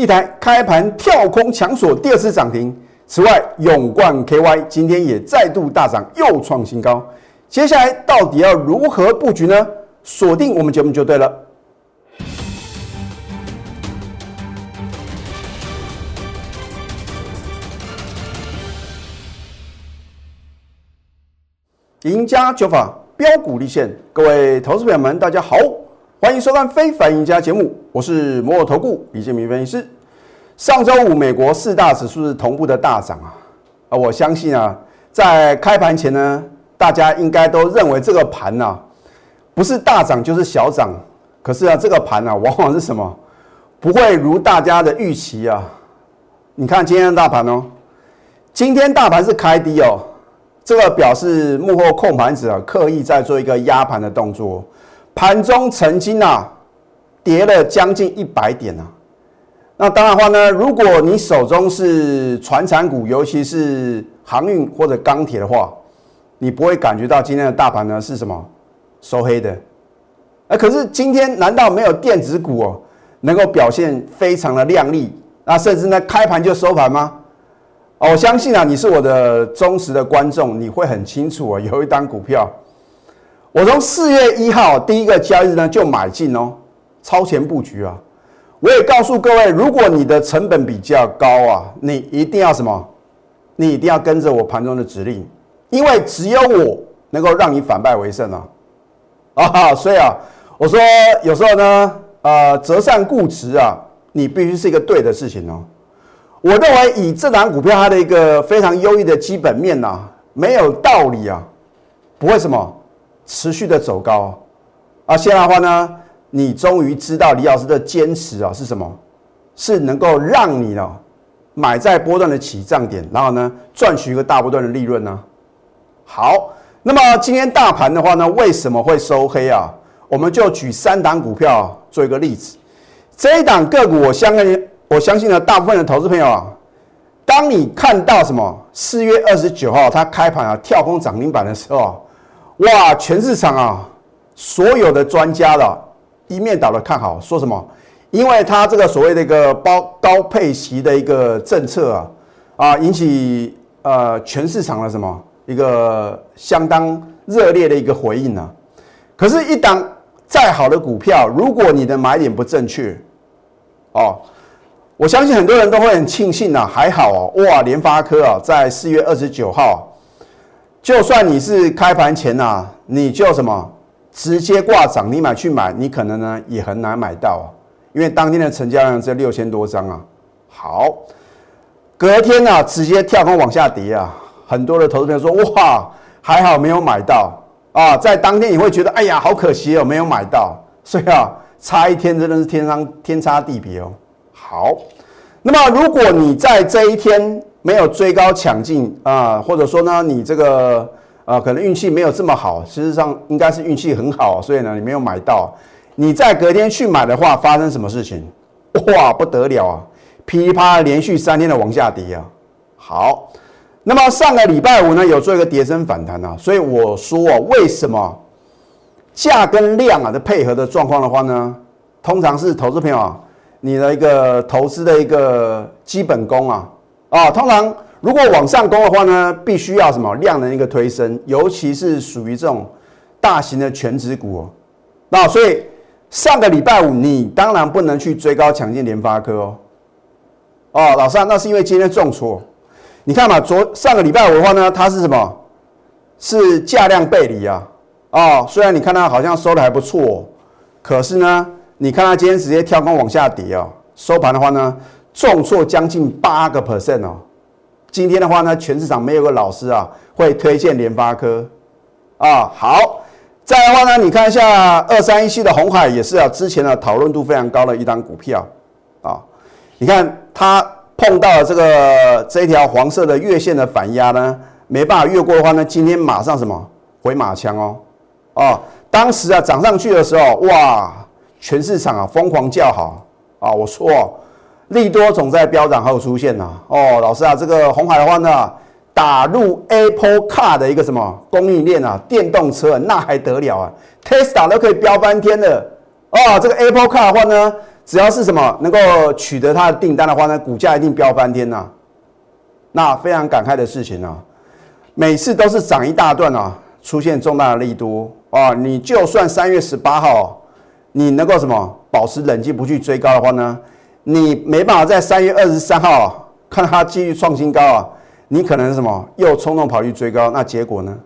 一台开盘跳空强锁第二次涨停。此外，永冠 KY 今天也再度大涨，又创新高。接下来到底要如何布局呢？锁定我们节目就对了。赢家九法标股立现，各位投资朋友们，大家好，欢迎收看《非凡赢家》节目，我是摩尔投顾李建明分析师。上周五，美国四大指数是同步的大涨啊！啊，我相信啊，在开盘前呢，大家应该都认为这个盘呢，不是大涨就是小涨。可是啊，这个盘呢，往往是什么？不会如大家的预期啊！你看今天的大盘哦，今天大盘是开低哦，这个表示幕后控盘者，刻意在做一个压盘的动作。盘中曾经啊，跌了将近一百点啊。那当然话呢，如果你手中是船产股，尤其是航运或者钢铁的话，你不会感觉到今天的大盘呢是什么收黑的。哎，可是今天难道没有电子股哦能够表现非常的亮丽？那甚至呢开盘就收盘吗？哦，我相信啊，你是我的忠实的观众，你会很清楚啊，有一单股票，我从四月一号第一个交易日呢就买进哦，超前布局啊。我也告诉各位，如果你的成本比较高啊，你一定要什么？你一定要跟着我盘中的指令，因为只有我能够让你反败为胜啊！啊，所以啊，我说有时候呢，呃，择善固执啊，你必须是一个对的事情哦。我认为以这档股票它的一个非常优异的基本面呐，没有道理啊，不会什么持续的走高啊。现在的话呢？你终于知道李老师的坚持啊是什么？是能够让你呢买在波段的起涨点，然后呢赚取一个大波段的利润呢？好，那么今天大盘的话呢，为什么会收黑啊？我们就举三档股票做一个例子。这一档个股，我相信我相信呢，大部分的投资朋友啊，当你看到什么四月二十九号它开盘啊跳空涨停板的时候，哇，全市场啊所有的专家的。一面倒的看好，说什么？因为它这个所谓的一个包高配息的一个政策啊，啊，引起呃全市场的什么一个相当热烈的一个回应呢？可是，一档再好的股票，如果你的买点不正确，哦，我相信很多人都会很庆幸呐，还好哦，哇，联发科啊，在四月二十九号，就算你是开盘前呐，你就什么？直接挂涨，你买去买，你可能呢也很难买到啊，因为当天的成交量只有六千多张啊。好，隔天呢直接跳空往下跌啊，很多的投资朋友说哇，还好没有买到啊，在当天你会觉得哎呀好可惜哦，没有买到，所以啊差一天真的是天上天差地别哦。好，那么如果你在这一天没有追高抢进啊，或者说呢你这个。啊，可能运气没有这么好，事实上应该是运气很好，所以呢，你没有买到。你在隔天去买的话，发生什么事情？哇，不得了啊！噼里啪啦连续三天的往下跌啊。好，那么上个礼拜五呢，有做一个跌升反弹啊，所以我说啊，为什么价跟量啊的配合的状况的话呢，通常是投资朋友啊，你的一个投资的一个基本功啊，啊，通常。如果往上攻的话呢，必须要什么量的一个推升，尤其是属于这种大型的全指股哦。那所以上个礼拜五你当然不能去追高抢进联发科哦。哦，老三，那是因为今天重挫。你看嘛，昨上个礼拜五的话呢，它是什么？是价量背离啊。哦，虽然你看它好像收的还不错，可是呢，你看它今天直接跳空往下跌哦，收盘的话呢，重挫将近八个 percent 哦。今天的话呢，全市场没有个老师啊会推荐联发科啊。好，再的话呢，你看一下二三一七的红海也是啊，之前的讨论度非常高的一张股票啊。你看它碰到了这个这一条黄色的月线的反压呢，没办法越过的话呢，今天马上什么回马枪哦哦，当时啊涨上去的时候，哇，全市场啊疯狂叫好啊，我说。利多总在飙涨后出现呐！哦，老师啊，这个红海的话呢，打入 Apple Car 的一个什么供应链啊，电动车那还得了啊？Tesla 都可以飙翻天了哦！这个 Apple Car 的话呢，只要是什么能够取得它的订单的话呢，股价一定飙翻天呐。那非常感慨的事情啊，每次都是涨一大段啊，出现重大的利多啊，你就算三月十八号你能够什么保持冷静不去追高的话呢，你没办法在三月二十三号看它继续创新高啊，你可能什么又冲动跑去追高，那结果呢？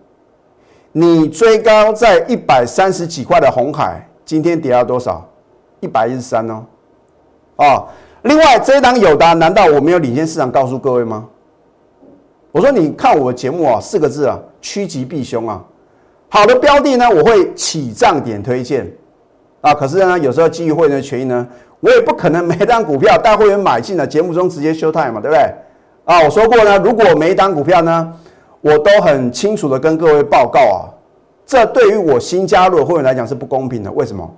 你追高在一百三十几块的红海，今天跌到多少？一百一十三哦，啊！另外这一档友达，难道我没有领先市场告诉各位吗？我说你看我的节目啊，四个字啊，趋吉避凶啊。好的标的呢，我会起涨点推荐啊。可是呢，有时候基于会员的权益呢，我也不可能每单股票带会员买进了节目中直接休态嘛，对不对？啊，我说过呢，如果每一单股票呢，我都很清楚的跟各位报告啊，这对于我新加入的会员来讲是不公平的。为什么？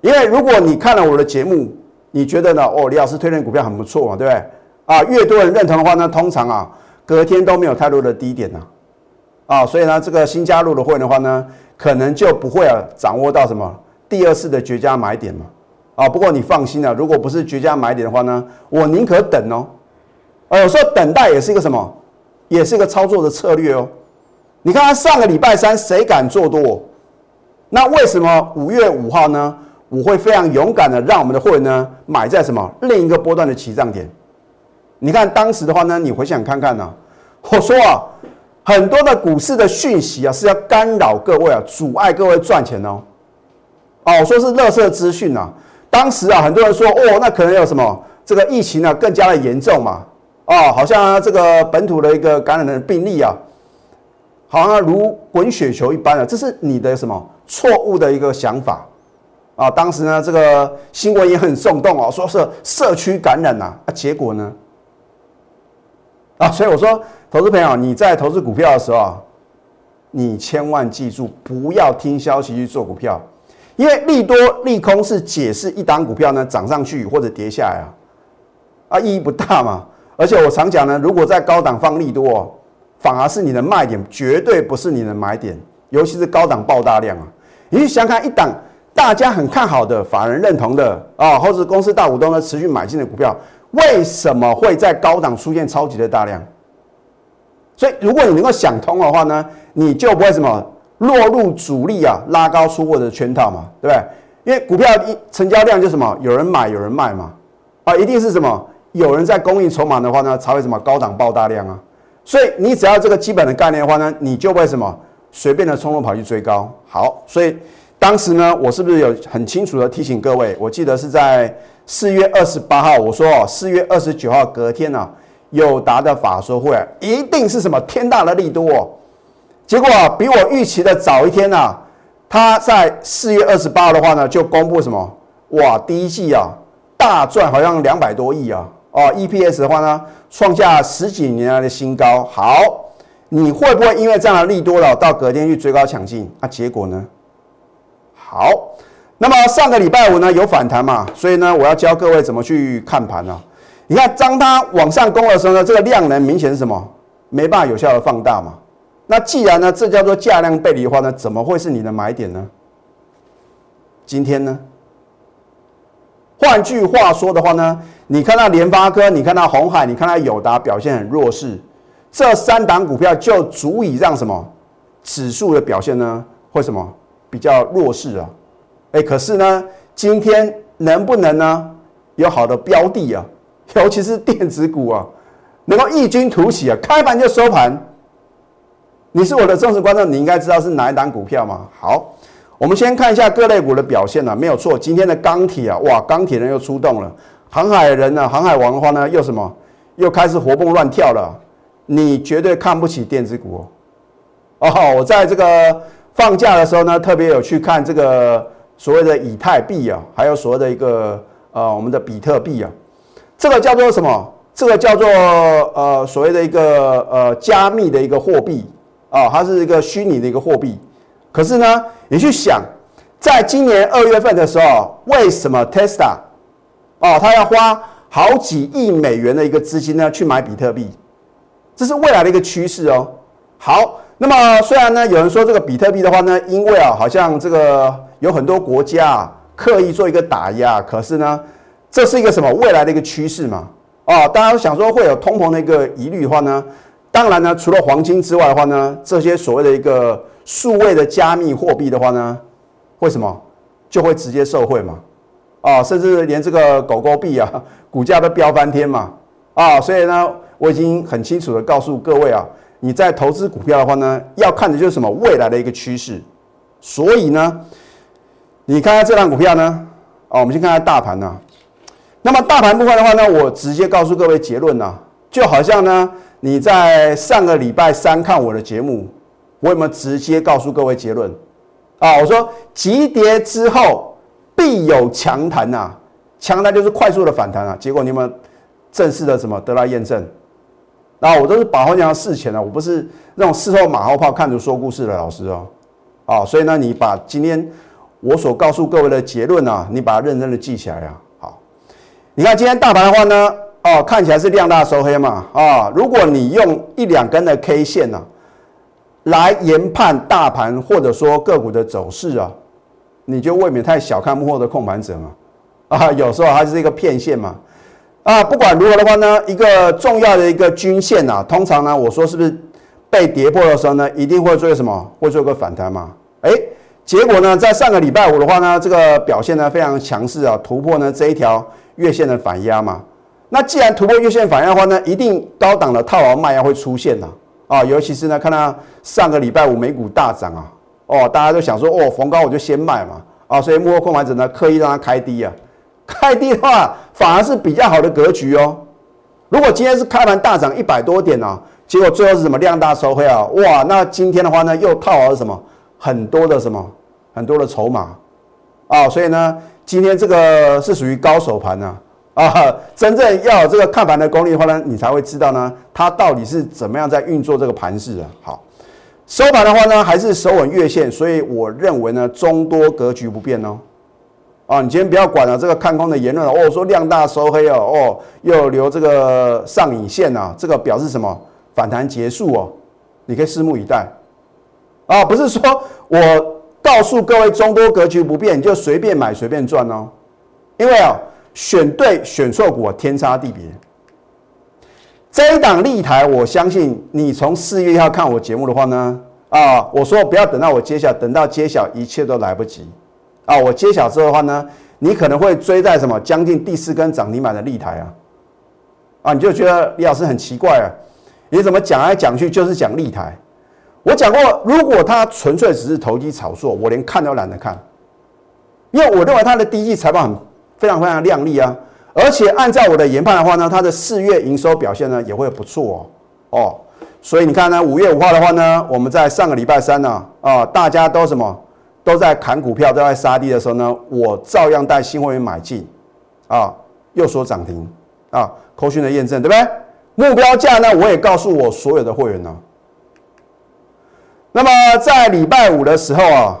因为如果你看了我的节目，你觉得呢？哦，李老师推荐股票很不错嘛，对不对？啊，越多人认同的话呢，通常啊。隔天都没有太多的低点呐，啊，所以呢，这个新加入的会员的话呢，可能就不会啊掌握到什么第二次的绝佳买点嘛，啊，不过你放心啊，如果不是绝佳买点的话呢，我宁可等哦，呃，有时候等待也是一个什么，也是一个操作的策略哦。你看看上个礼拜三谁敢做多？那为什么五月五号呢？我会非常勇敢的让我们的会员呢买在什么另一个波段的起涨点？你看当时的话呢，你回想看看呢，我说啊，很多的股市的讯息啊是要干扰各位啊，阻碍各位赚钱哦。哦，我说是乐色资讯啊。当时啊，很多人说哦，那可能有什么这个疫情呢更加的严重嘛。哦，好像这个本土的一个感染的病例啊，好像如滚雪球一般啊。这是你的什么错误的一个想法啊？当时呢，这个新闻也很耸动哦，说是社区感染呐，啊，结果呢？啊，所以我说，投资朋友，你在投资股票的时候啊，你千万记住，不要听消息去做股票，因为利多利空是解释一档股票呢涨上去或者跌下来啊，啊意义不大嘛。而且我常讲呢，如果在高档放利多，反而是你的卖点，绝对不是你的买点，尤其是高档爆大量啊。你去想看一档大家很看好的、法人认同的啊，或者公司大股东呢持续买进的股票。为什么会在高档出现超级的大量？所以，如果你能够想通的话呢，你就不会什么落入主力啊拉高出货的圈套嘛，对不对？因为股票一成交量就什么有人买有人卖嘛，啊，一定是什么有人在供应筹码的话呢，才会什么高档爆大量啊。所以，你只要这个基本的概念的话呢，你就会什么随便的冲动跑去追高。好，所以当时呢，我是不是有很清楚的提醒各位？我记得是在。四月二十八号，我说哦，四月二十九号隔天呢，友达的法说会一定是什么天大的利多哦。结果比我预期的早一天呢，他在四月二十八号的话呢，就公布什么？哇，第一季啊大赚，好像两百多亿啊！哦，EPS 的话呢，创下十几年来的新高。好，你会不会因为这样的利多了，到隔天去追高抢进？那结果呢？好。那么上个礼拜五呢有反弹嘛，所以呢我要教各位怎么去看盘呢？你看当它往上攻的时候呢，这个量能明显是什么？没办法有效的放大嘛。那既然呢这叫做价量背离的话呢，怎么会是你的买点呢？今天呢？换句话说的话呢，你看到联发科，你看到红海，你看到友达表现很弱势，这三档股票就足以让什么指数的表现呢？会什么比较弱势啊？哎，可是呢，今天能不能呢有好的标的啊？尤其是电子股啊，能够异军突起啊，开盘就收盘。你是我的忠实观众，你应该知道是哪一档股票吗？好，我们先看一下各类股的表现啊，没有错，今天的钢铁啊，哇，钢铁人又出动了，航海人呢，航海王的话呢，又什么，又开始活蹦乱跳了。你绝对看不起电子股哦。哦，我在这个放假的时候呢，特别有去看这个。所谓的以太币啊，还有所谓的一个呃，我们的比特币啊，这个叫做什么？这个叫做呃，所谓的一个呃加密的一个货币哦，它是一个虚拟的一个货币。可是呢，你去想，在今年二月份的时候，为什么 Tesla 哦，它要花好几亿美元的一个资金呢，去买比特币？这是未来的一个趋势哦。好，那么虽然呢，有人说这个比特币的话呢，因为啊，好像这个。有很多国家啊刻意做一个打压，可是呢，这是一个什么未来的一个趋势嘛？哦，大家想说会有通膨的一个疑虑的话呢，当然呢，除了黄金之外的话呢，这些所谓的一个数位的加密货币的话呢，为什么就会直接受惠嘛？啊，甚至连这个狗狗币啊，股价都飙翻天嘛！啊，所以呢，我已经很清楚的告诉各位啊，你在投资股票的话呢，要看的就是什么未来的一个趋势。所以呢，你看看这档股票呢，啊，我们先看看大盘呐。那么大盘部分的话呢，我直接告诉各位结论呐，就好像呢，你在上个礼拜三看我的节目，我有没有直接告诉各位结论？啊，我说急跌之后必有强弹呐，强弹就是快速的反弹啊。结果你们正式的什么得到验证？啊，我都是把话讲事前的，我不是那种事后马后炮看着说故事的老师哦。啊，所以呢，你把今天我所告诉各位的结论啊，你把它认真的记起来呀啊。你看今天大盘的话呢，哦，看起来是量大收黑嘛，啊，如果你用一两根的 K 线呢，来研判大盘或者说个股的走势啊，你就未免太小看幕后的控盘者嘛，啊，有时候还是一个骗线嘛，啊，不管如何的话呢，一个重要的一个均线呐，通常呢，我说是不是被跌破的时候呢，一定会做什么？会做个反弹嘛？哎，结果呢，在上个礼拜五的话呢，这个表现呢非常强势啊，突破呢这一条。月线的反压嘛，那既然突破月线反应的话呢，一定高档的套牢卖压会出现呐啊，尤其是呢，看到上个礼拜五美股大涨啊，哦，大家都想说哦，逢高我就先卖嘛啊，所以幕后控盘者呢刻意让它开低啊，开低的话反而是比较好的格局哦。如果今天是开盘大涨一百多点呢，结果最后是什么量大收黑啊？哇，那今天的话呢又套牢了什么很多的什么很多的筹码啊，所以呢。今天这个是属于高手盘呢，啊，啊真正要有这个看盘的功力的话呢，你才会知道呢，它到底是怎么样在运作这个盘势的。好，收盘的话呢，还是守稳月线，所以我认为呢，中多格局不变哦。啊，你今天不要管了这个看空的言论哦，说量大收黑哦，哦，又留这个上影线啊，这个表示什么？反弹结束哦，你可以拭目以待。啊，不是说我。告诉各位，中多格局不变，你就随便买随便赚哦。因为啊，选对选错股天差地别。这一档立台，我相信你从四月一号看我节目的话呢，啊，我说不要等到我揭晓，等到揭晓一切都来不及啊。我揭晓之后的话呢，你可能会追在什么将近第四根涨停板的立台啊，啊，你就觉得李老师很奇怪啊，你怎么讲来讲去就是讲立台？我讲过，如果它纯粹只是投机炒作，我连看都懒得看，因为我认为它的第一季财报很非常非常亮丽啊，而且按照我的研判的话呢，它的四月营收表现呢也会不错哦哦，所以你看呢，五月五号的话呢，我们在上个礼拜三呢啊，大家都什么都在砍股票，都在杀低的时候呢，我照样带新会员买进啊，又说涨停啊，扣讯的验证对不对？目标价呢，我也告诉我所有的会员呢。那么在礼拜五的时候啊，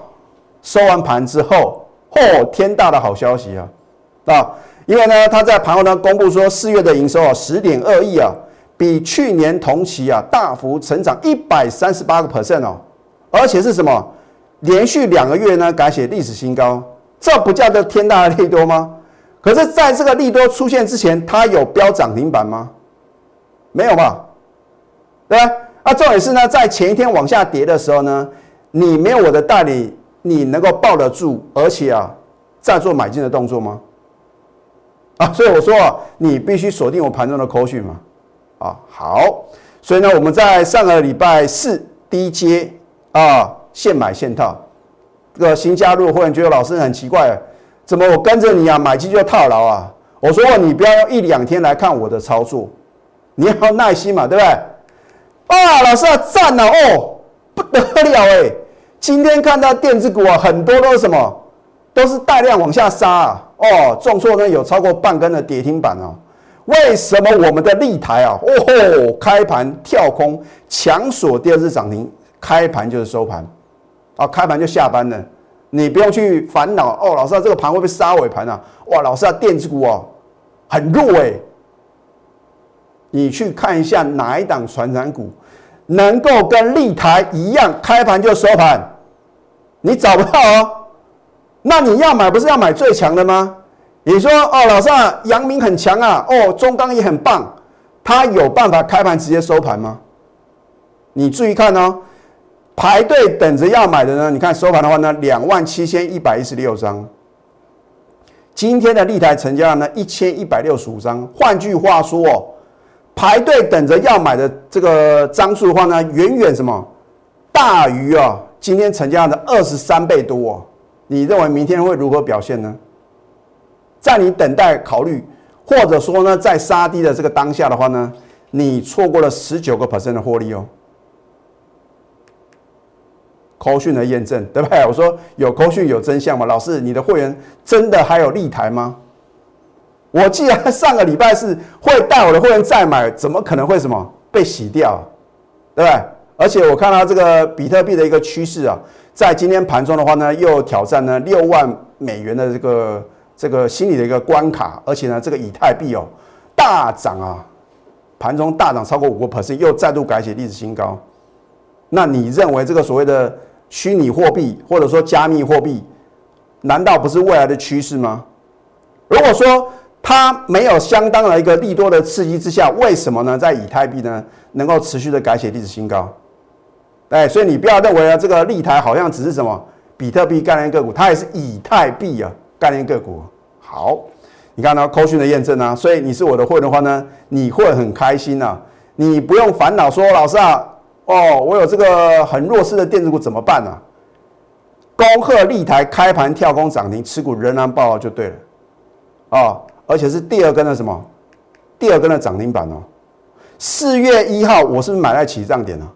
收完盘之后，嚯，天大的好消息啊！啊，因为呢，他在盘后呢公布说，四月的营收啊，十点二亿啊，比去年同期啊大幅成长一百三十八个 percent 哦，而且是什么？连续两个月呢改写历史新高，这不叫做天大的利多吗？可是，在这个利多出现之前，它有标涨停板吗？没有吧？对吧？那重点是呢，在前一天往下跌的时候呢，你没有我的带领，你能够抱得住，而且啊，再做买进的动作吗？啊，所以我说啊，你必须锁定我盘中的口讯嘛。啊，好，所以呢，我们在上个礼拜四低阶啊，现买现套。这个新加入会员觉得老师很奇怪，怎么我跟着你啊，买进就套牢啊？我说你不要一两天来看我的操作，你要耐心嘛，对不对？啊，老师啊，赞了哦，不得了哎！今天看到电子股啊，很多都是什么，都是大量往下杀啊。哦，重挫呢有超过半根的跌停板哦。为什么我们的立台啊，哦吼，开盘跳空强锁第二次涨停，开盘就是收盘，啊，开盘就下班了，你不用去烦恼哦。老师啊，这个盘会不会杀尾盘啊？哇，老师啊，电子股哦，很弱哎。你去看一下哪一档传产股能够跟立台一样开盘就收盘，你找不到哦。那你要买不是要买最强的吗？你说哦，老上阳明很强啊，哦，中钢也很棒，他有办法开盘直接收盘吗？你注意看哦，排队等着要买的呢，你看收盘的话呢，两万七千一百一十六张。今天的立台成交量呢，一千一百六十五张。换句话说哦，排队等着要买的这个张数的话呢，远远什么大于啊今天成交量的二十三倍多。哦你认为明天会如何表现呢？在你等待考虑，或者说呢，在杀低的这个当下的话呢，你错过了十九个 percent 的获利哦。扣讯的验证，对不对？我说有扣讯有真相吗？老师，你的会员真的还有立台吗？我既然上个礼拜是会带我的会员再买，怎么可能会什么被洗掉？对不对？而且我看到这个比特币的一个趋势啊，在今天盘中的话呢，又挑战了六万美元的这个这个心理的一个关卡，而且呢，这个以太币哦大涨啊，盘中大涨超过五个 percent，又再度改写历史新高。那你认为这个所谓的？虚拟货币或者说加密货币，难道不是未来的趋势吗？如果说它没有相当的一个利多的刺激之下，为什么呢？在以太币呢能够持续的改写历史新高？哎，所以你不要认为啊，这个立台好像只是什么比特币概念个股，它也是以太币啊概念个股。好，你看到扣讯的验证啊，所以你是我的会的话呢，你会很开心呐，你不用烦恼说老师啊。哦，我有这个很弱势的电子股怎么办呢？恭贺立台开盘跳空涨停，持股仍然爆就对了。哦，而且是第二根的什么？第二根的涨停板哦。四月一号我是不是买在起涨点呢？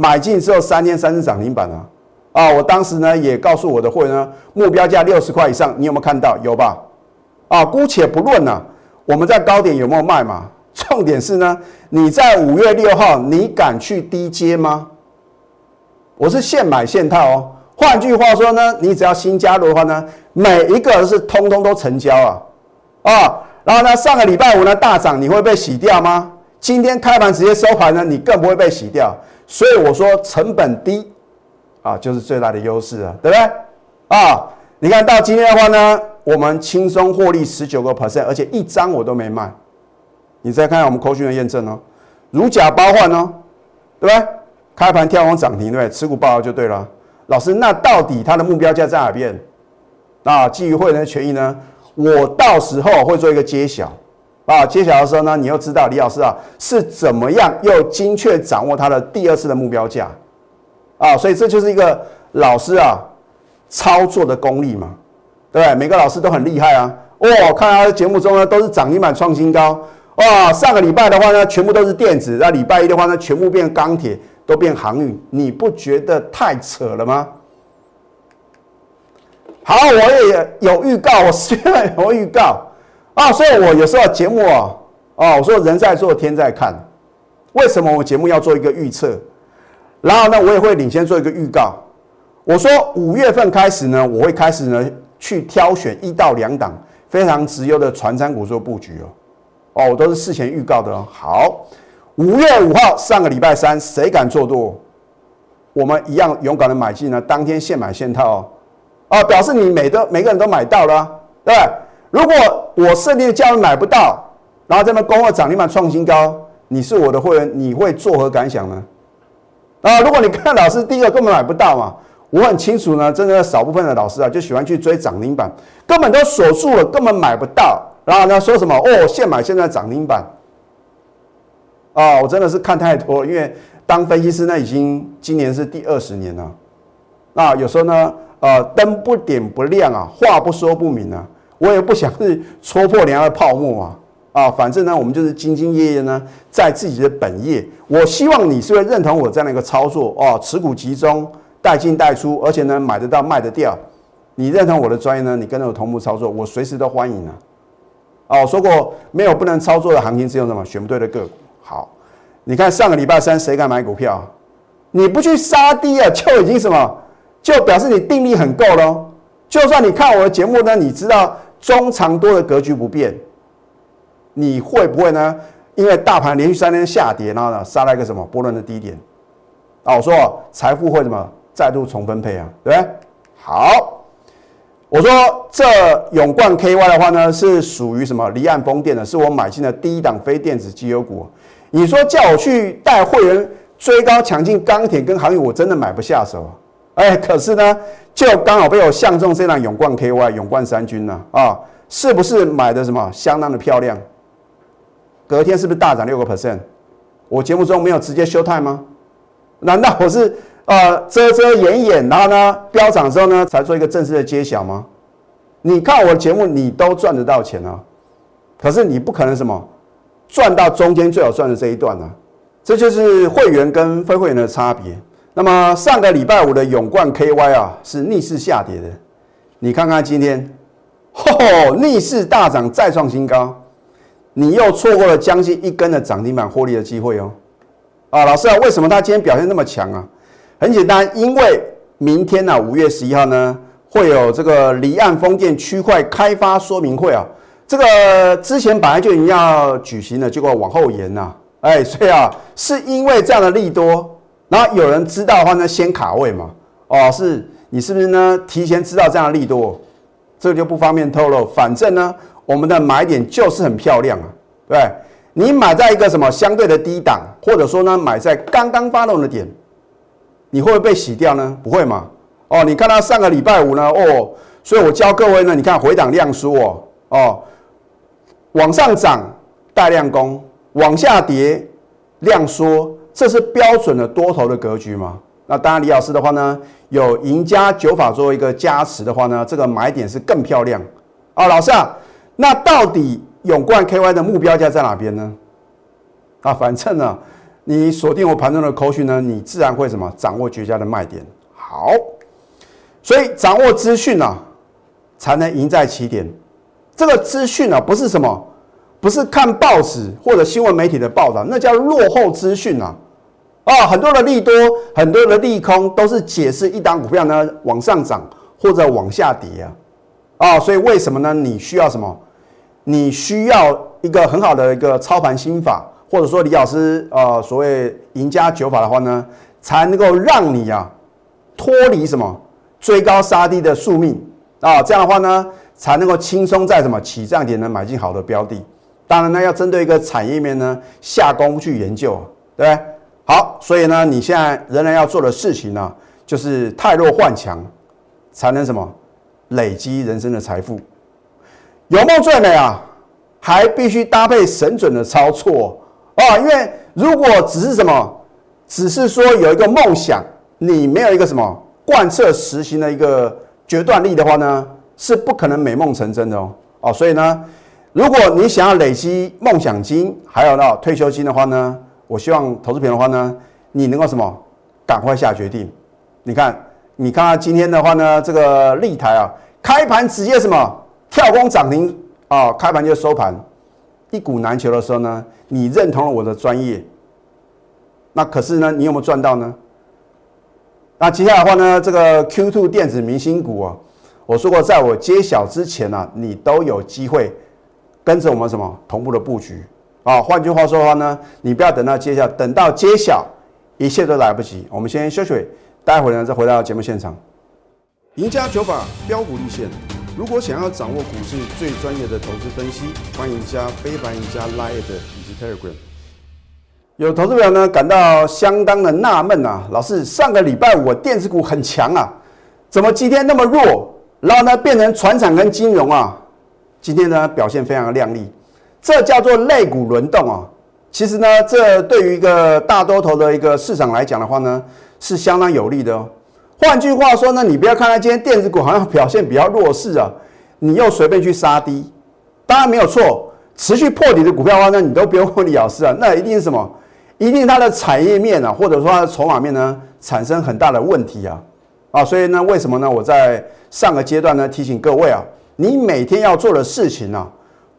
买进之后三天三次涨停板啊！啊，我当时呢也告诉我的会员呢，目标价六十块以上，你有没有看到？有吧？啊，姑且不论呢，我们在高点有没有卖嘛？重点是呢，你在五月六号，你敢去低接吗？我是现买现套哦。换句话说呢，你只要新加入的话呢，每一个是通通都成交啊啊。然后呢，上个礼拜五呢大涨，你会被洗掉吗？今天开盘直接收盘呢，你更不会被洗掉。所以我说成本低啊，就是最大的优势啊，对不对？啊，你看到今天的话呢，我们轻松获利十九个 percent，而且一张我都没卖。你再看看我们扣讯的验证哦，如假包换哦，对不对？开盘跳空涨停，对不对？持股爆就对了。老师，那到底它的目标价在哪边？那基于会员的权益呢？我到时候会做一个揭晓啊。揭晓的时候呢，你又知道李老师啊是怎么样又精确掌握它的第二次的目标价啊。所以这就是一个老师啊操作的功力嘛，对不对？每个老师都很厉害啊。哦，看他的节目中呢都是涨停板创新高。哇，上个礼拜的话呢，全部都是电子；那礼拜一的话呢，全部变钢铁，都变航运，你不觉得太扯了吗？好，我也有预告，我虽然有预告啊，所以我有时候节目啊，哦，我说人在做天在看，为什么我节目要做一个预测？然后呢，我也会领先做一个预告。我说五月份开始呢，我会开始呢去挑选一到两档非常直优的传山股做布局哦。哦，我都是事前预告的哦。好，五月五号，上个礼拜三，谁敢做多？我们一样勇敢的买进呢，当天现买现套哦。啊，表示你每个每个人都买到了，对如果我设定的价位买不到，然后这边恭贺涨停板创新高，你是我的会员，你会作何感想呢？啊，如果你看老师第一个根本买不到嘛，我很清楚呢，真的少部分的老师啊，就喜欢去追涨停板，根本都锁住了，根本买不到。然后呢？说什么？哦，现买现在涨停板。啊，我真的是看太多，因为当分析师呢，已经今年是第二十年了。那有时候呢，呃，灯不点不亮啊，话不说不明啊。我也不想是戳破人家的泡沫啊。啊，反正呢，我们就是兢兢业业呢，在自己的本业。我希望你是会认同我这样的一个操作哦，持股集中，带进带出，而且呢，买得到卖得掉。你认同我的专业呢？你跟着我同步操作，我随时都欢迎啊。哦，说过没有不能操作的行情，只有什么选不对的个股。好，你看上个礼拜三谁敢买股票？你不去杀低啊，就已经什么，就表示你定力很够喽。就算你看我的节目呢，你知道中长多的格局不变，你会不会呢？因为大盘连续三天下跌，然后呢杀了一个什么波段的低点？哦，我说财富会什么再度重分配啊？对不对？好。我说这永冠 KY 的话呢，是属于什么离岸风电的，是我买进的第一档非电子绩优股。你说叫我去带会员追高抢进钢铁跟航运，我真的买不下手。哎，可是呢，就刚好被我相中这辆永冠 KY 永冠三军呢，啊，是不是买的什么相当的漂亮？隔天是不是大涨六个 percent？我节目中没有直接休态吗？难道我是呃遮遮掩掩，然后呢飙涨之后呢才做一个正式的揭晓吗？你看我的节目，你都赚得到钱啊，可是你不可能什么赚到中间最好赚的这一段呢？这就是会员跟非会员的差别。那么上个礼拜五的永冠 KY 啊是逆势下跌的，你看看今天，吼逆势大涨再创新高。你又错过了将近一根的涨停板获利的机会哦！啊，老师啊，为什么他今天表现那么强啊？很简单，因为明天呢，五月十一号呢，会有这个离岸风电区块开发说明会啊。这个之前本来就已经要举行了，结果往后延呐。哎，所以啊，是因为这样的利多，然后有人知道的话呢，先卡位嘛。哦，是你是不是呢？提前知道这样的利多，这个就不方便透露。反正呢。我们的买点就是很漂亮啊，对你买在一个什么相对的低档，或者说呢买在刚刚发动的点，你会不会被洗掉呢？不会嘛？哦，你看到上个礼拜五呢，哦，所以我教各位呢，你看回档量缩哦，哦，往上涨带量攻，往下跌量缩，这是标准的多头的格局嘛？那当然，李老师的话呢，有赢家九法作为一个加持的话呢，这个买点是更漂亮啊，老师啊。那到底永冠 KY 的目标价在哪边呢？啊，反正呢，你锁定我盘中的口讯呢，你自然会什么掌握绝佳的卖点。好，所以掌握资讯啊，才能赢在起点。这个资讯啊，不是什么，不是看报纸或者新闻媒体的报道，那叫落后资讯啊。哦，很多的利多，很多的利空，都是解释一档股票呢往上涨或者往下跌啊。啊，所以为什么呢？你需要什么？你需要一个很好的一个操盘心法，或者说李老师呃所谓赢家九法的话呢，才能够让你啊脱离什么追高杀低的宿命啊，这样的话呢才能够轻松在什么起涨点呢买进好的标的。当然呢要针对一个产业面呢下功夫去研究，对不对？好，所以呢你现在仍然要做的事情呢，就是太弱换强，才能什么累积人生的财富。有梦最美啊，还必须搭配神准的操作啊！因为如果只是什么，只是说有一个梦想，你没有一个什么贯彻实行的一个决断力的话呢，是不可能美梦成真的哦。哦，所以呢，如果你想要累积梦想金，还有呢退休金的话呢，我希望投资品的话呢，你能够什么，赶快下决定。你看，你看看今天的话呢，这个立台啊，开盘直接什么？跳空涨停啊！开盘就收盘，一股难求的时候呢，你认同了我的专业，那可是呢，你有没有赚到呢？那接下来的话呢，这个 Q two 电子明星股啊，我说过，在我揭晓之前呢，你都有机会跟着我们什么同步的布局啊。换句话说的话呢，你不要等到揭晓，等到揭晓，一切都来不及。我们先休息，待会呢再回到节目现场。赢家九法标股立线。如果想要掌握股市最专业的投资分析，欢迎加非凡、加 Line 以及 Telegram。有投资者呢感到相当的纳闷啊，老师，上个礼拜五电子股很强啊，怎么今天那么弱？然后呢变成船厂跟金融啊，今天呢表现非常的亮丽，这叫做类股轮动啊。其实呢，这对于一个大多头的一个市场来讲的话呢，是相当有利的哦。换句话说呢，你不要看它今天电子股好像表现比较弱势啊，你又随便去杀低，当然没有错。持续破底的股票的话呢，你都不用问李老师啊，那一定是什么？一定它的产业面啊，或者说它的筹码面呢，产生很大的问题啊啊！所以呢，为什么呢？我在上个阶段呢提醒各位啊，你每天要做的事情呢，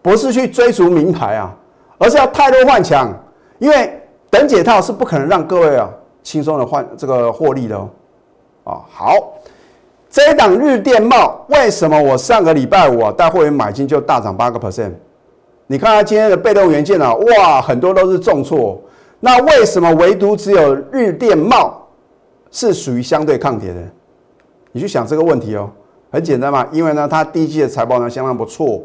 不是去追逐名牌啊，而是要太多换强，因为等解套是不可能让各位啊轻松的换这个获利的哦。啊，好，这一档日电贸为什么我上个礼拜五啊带会员买进就大涨八个 percent？你看它今天的被动元件啊，哇，很多都是重挫。那为什么唯独只有日电贸是属于相对抗跌的？你去想这个问题哦。很简单嘛，因为呢，它第一季的财报呢相当不错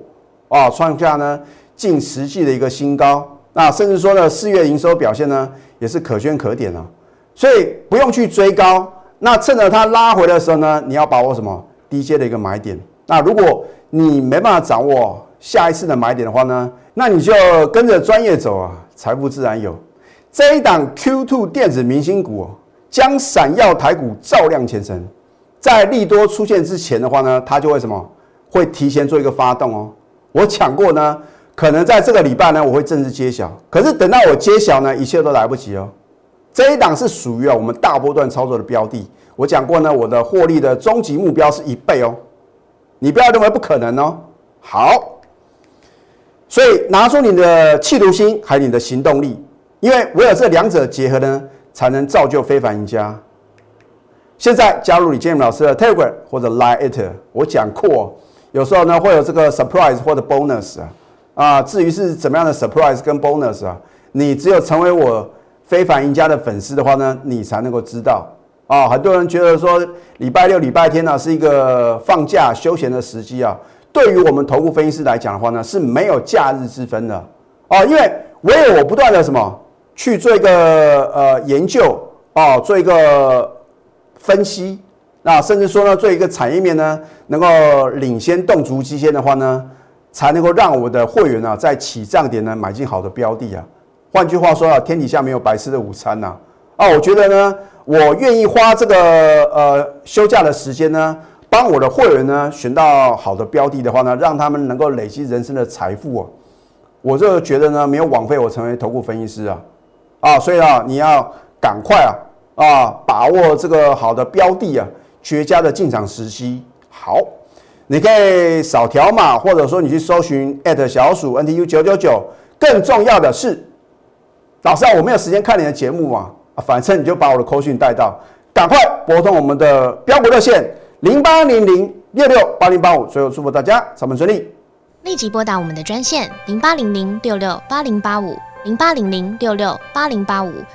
啊，创下呢近十季的一个新高。那甚至说呢，四月营收表现呢也是可圈可点啊，所以不用去追高。那趁着它拉回的时候呢，你要把握什么低阶的一个买点。那如果你没办法掌握下一次的买点的话呢，那你就跟着专业走啊，财富自然有。这一档 Q2 电子明星股将闪耀台股照亮前程。在利多出现之前的话呢，它就会什么？会提前做一个发动哦。我讲过呢，可能在这个礼拜呢，我会正式揭晓。可是等到我揭晓呢，一切都来不及哦。这一档是属于啊我们大波段操作的标的。我讲过呢，我的获利的终极目标是一倍哦。你不要认为不可能哦。好，所以拿出你的企图心，还有你的行动力，因为唯有这两者结合呢，才能造就非凡赢家。现在加入李建明老师的 Telegram 或者 Line It，我讲过，有时候呢会有这个 surprise 或者 bonus 啊，啊，至于是怎么样的 surprise 跟 bonus 啊，你只有成为我非凡赢家的粉丝的话呢，你才能够知道啊。很多人觉得说礼拜六、礼拜天呢是一个放假休闲的时机啊，对于我们头部分析师来讲的话呢是没有假日之分的啊，因为唯有我不断的什么去做一个呃研究啊，做一个。分析，那甚至说呢，做一个产业面呢，能够领先动足机先的话呢，才能够让我的会员呢，在起涨点呢买进好的标的啊。换句话说啊，天底下没有白吃的午餐呐。啊，我觉得呢，我愿意花这个呃休假的时间呢，帮我的会员呢选到好的标的的话呢，让他们能够累积人生的财富啊。我就觉得呢，没有枉费我成为投顾分析师啊。啊，所以啊，你要赶快啊。啊，把握这个好的标的啊，绝佳的进场时机。好，你可以扫条码，或者说你去搜寻小鼠 NTU 九九九。更重要的是，老师啊，我没有时间看你的节目嘛，啊，反正你就把我的扣讯带到，赶快拨通我们的标股热线零八零零六六八零八五。最后祝福大家上班顺利，立即拨打我们的专线零八零零六六八零八五。零八零零六六八零八五